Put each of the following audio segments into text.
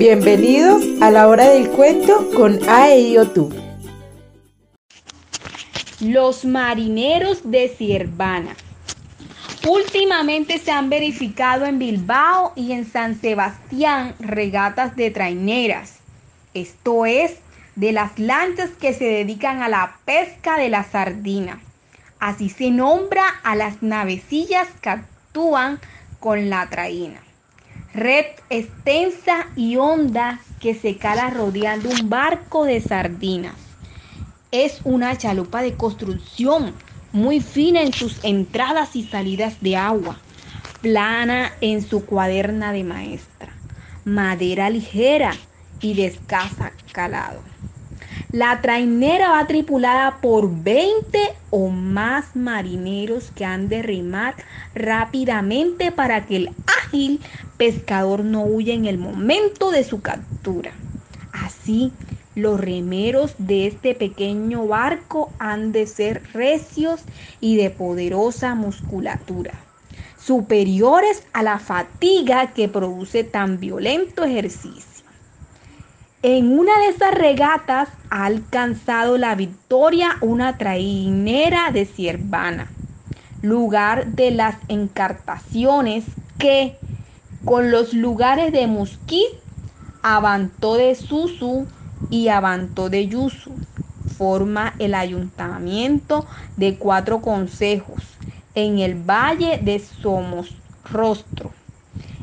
Bienvenidos a la hora del cuento con tú. Los marineros de Ciervana. Últimamente se han verificado en Bilbao y en San Sebastián regatas de traineras, esto es, de las lanchas que se dedican a la pesca de la sardina. Así se nombra a las navecillas que actúan con la traína red extensa y honda que se cala rodeando un barco de sardinas. Es una chalupa de construcción muy fina en sus entradas y salidas de agua, plana en su cuaderna de maestra, madera ligera y de escasa calado. La trainera va tripulada por 20 o más marineros que han de remar rápidamente para que el pescador no huya en el momento de su captura. Así, los remeros de este pequeño barco han de ser recios y de poderosa musculatura, superiores a la fatiga que produce tan violento ejercicio. En una de esas regatas ha alcanzado la victoria una trainera de Ciervana, lugar de las encartaciones que, con los lugares de Musquit, Avantó de Susu y Avantó de Yusu, forma el ayuntamiento de cuatro consejos en el valle de Somos Rostro.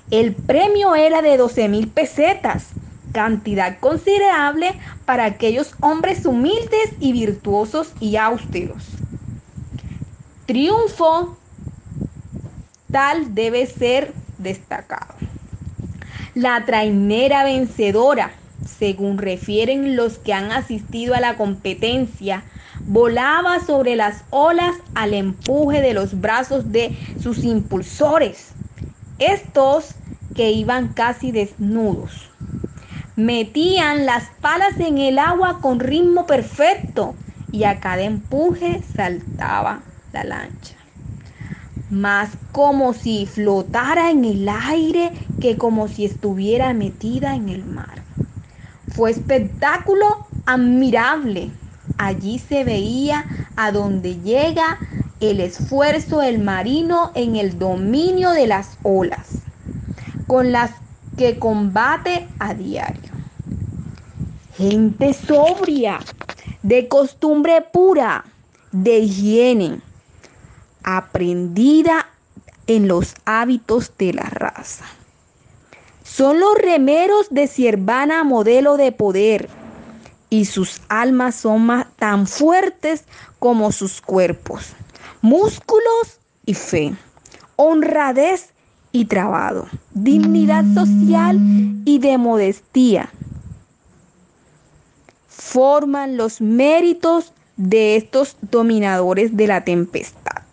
El premio era de 12 mil pesetas cantidad considerable para aquellos hombres humildes y virtuosos y austeros. Triunfo tal debe ser destacado. La trainera vencedora, según refieren los que han asistido a la competencia, volaba sobre las olas al empuje de los brazos de sus impulsores, estos que iban casi desnudos Metían las palas en el agua con ritmo perfecto y a cada empuje saltaba la lancha. Más como si flotara en el aire que como si estuviera metida en el mar. Fue espectáculo admirable. Allí se veía a donde llega el esfuerzo del marino en el dominio de las olas, con las que combate a diario. Gente sobria, de costumbre pura, de higiene, aprendida en los hábitos de la raza. Son los remeros de Ciervana modelo de poder y sus almas son tan fuertes como sus cuerpos, músculos y fe, honradez y trabado, dignidad social y de modestía. Forman los méritos de estos dominadores de la tempestad.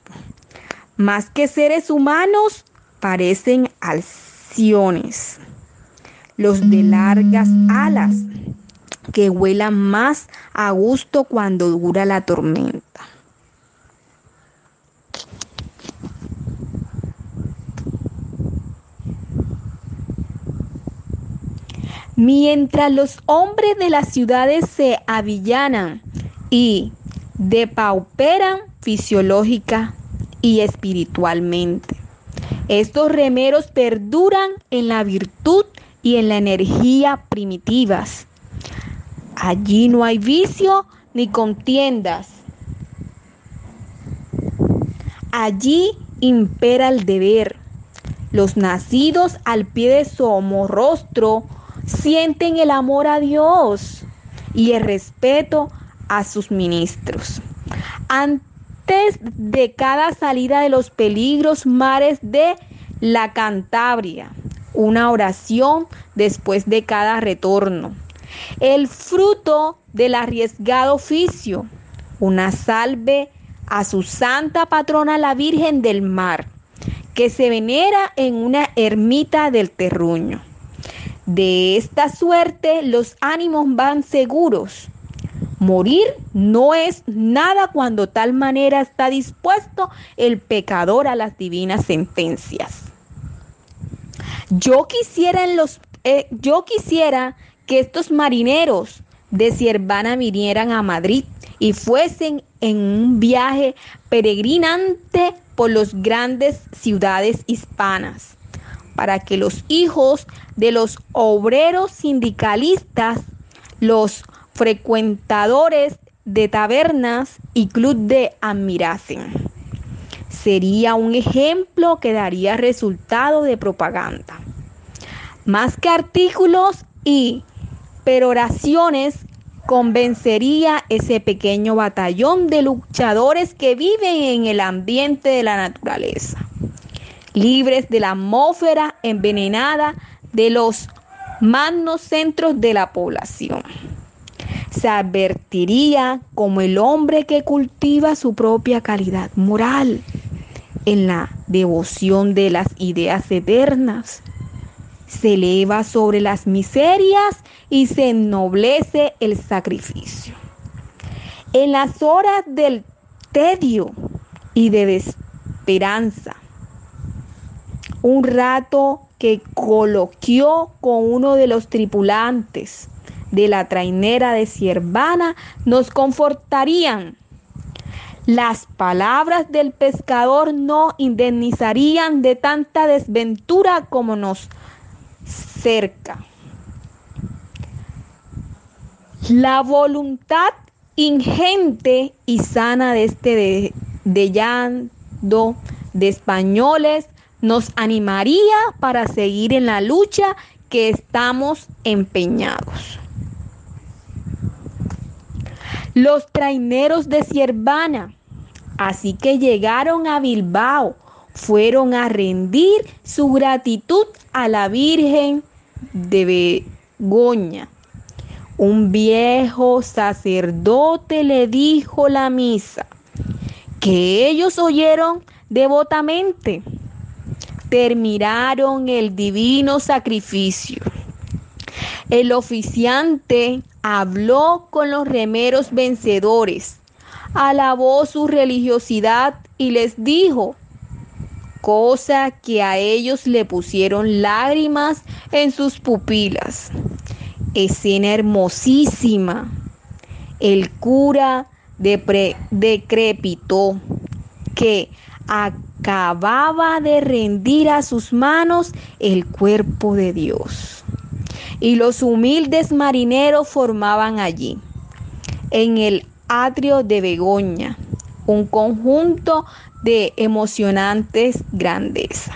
Más que seres humanos, parecen alciones. Los de largas alas, que vuelan más a gusto cuando dura la tormenta. Mientras los hombres de las ciudades se avillanan y depauperan fisiológica y espiritualmente. Estos remeros perduran en la virtud y en la energía primitivas. Allí no hay vicio ni contiendas. Allí impera el deber. Los nacidos al pie de rostro sienten el amor a Dios y el respeto a sus ministros. Antes de cada salida de los peligros mares de la Cantabria, una oración después de cada retorno. El fruto del arriesgado oficio, una salve a su santa patrona la Virgen del Mar, que se venera en una ermita del terruño. De esta suerte los ánimos van seguros. Morir no es nada cuando tal manera está dispuesto el pecador a las divinas sentencias. Yo quisiera en los eh, yo quisiera que estos marineros de Siervana vinieran a Madrid y fuesen en un viaje peregrinante por las grandes ciudades hispanas, para que los hijos de los obreros sindicalistas, los frecuentadores de tabernas y club de admirasen. Sería un ejemplo que daría resultado de propaganda. Más que artículos y peroraciones convencería ese pequeño batallón de luchadores que viven en el ambiente de la naturaleza, libres de la atmósfera envenenada de los magnos centros de la población. Se advertiría como el hombre que cultiva su propia calidad moral en la devoción de las ideas eternas. Se eleva sobre las miserias y se ennoblece el sacrificio. En las horas del tedio y de esperanza, un rato que coloquió con uno de los tripulantes de la trainera de Siervana nos confortarían. Las palabras del pescador no indemnizarían de tanta desventura como nos cerca. La voluntad ingente y sana de este de, de de españoles nos animaría para seguir en la lucha que estamos empeñados. Los traineros de Siervana, así que llegaron a Bilbao, fueron a rendir su gratitud a la Virgen de Begoña un viejo sacerdote le dijo la misa, que ellos oyeron devotamente. Terminaron el divino sacrificio. El oficiante habló con los remeros vencedores, alabó su religiosidad y les dijo, cosa que a ellos le pusieron lágrimas en sus pupilas escena hermosísima. El cura decrepitó que acababa de rendir a sus manos el cuerpo de Dios. Y los humildes marineros formaban allí, en el atrio de Begoña, un conjunto de emocionantes grandeza.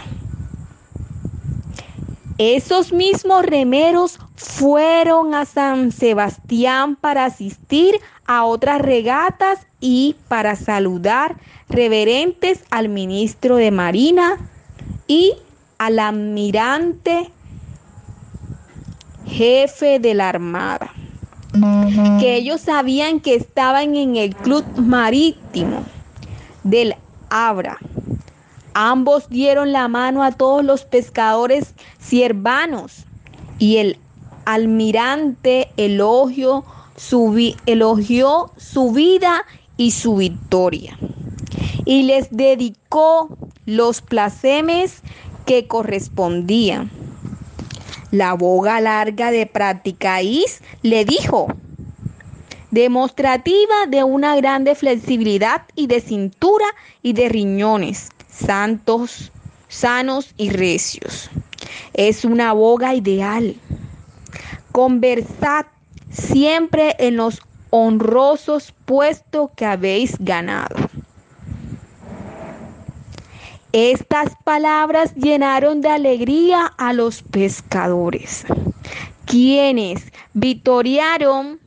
Esos mismos remeros fueron a San Sebastián para asistir a otras regatas y para saludar reverentes al ministro de Marina y al almirante jefe de la Armada, que ellos sabían que estaban en el club marítimo del Abra. Ambos dieron la mano a todos los pescadores siervanos y el almirante elogió su, elogió su vida y su victoria y les dedicó los placemes que correspondían. La boga larga de Practicaís le dijo, demostrativa de una grande flexibilidad y de cintura y de riñones, santos, sanos y recios. Es una boga ideal Conversad siempre en los honrosos puestos que habéis ganado. Estas palabras llenaron de alegría a los pescadores, quienes victoriaron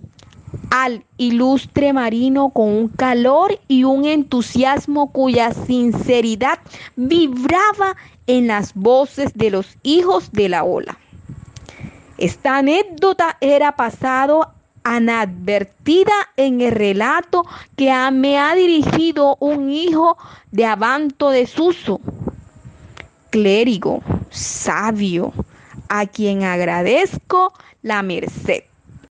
al ilustre marino con un calor y un entusiasmo cuya sinceridad vibraba en las voces de los hijos de la ola. Esta anécdota era pasado anadvertida en el relato que me ha dirigido un hijo de Abanto de Suso, clérigo, sabio, a quien agradezco la merced.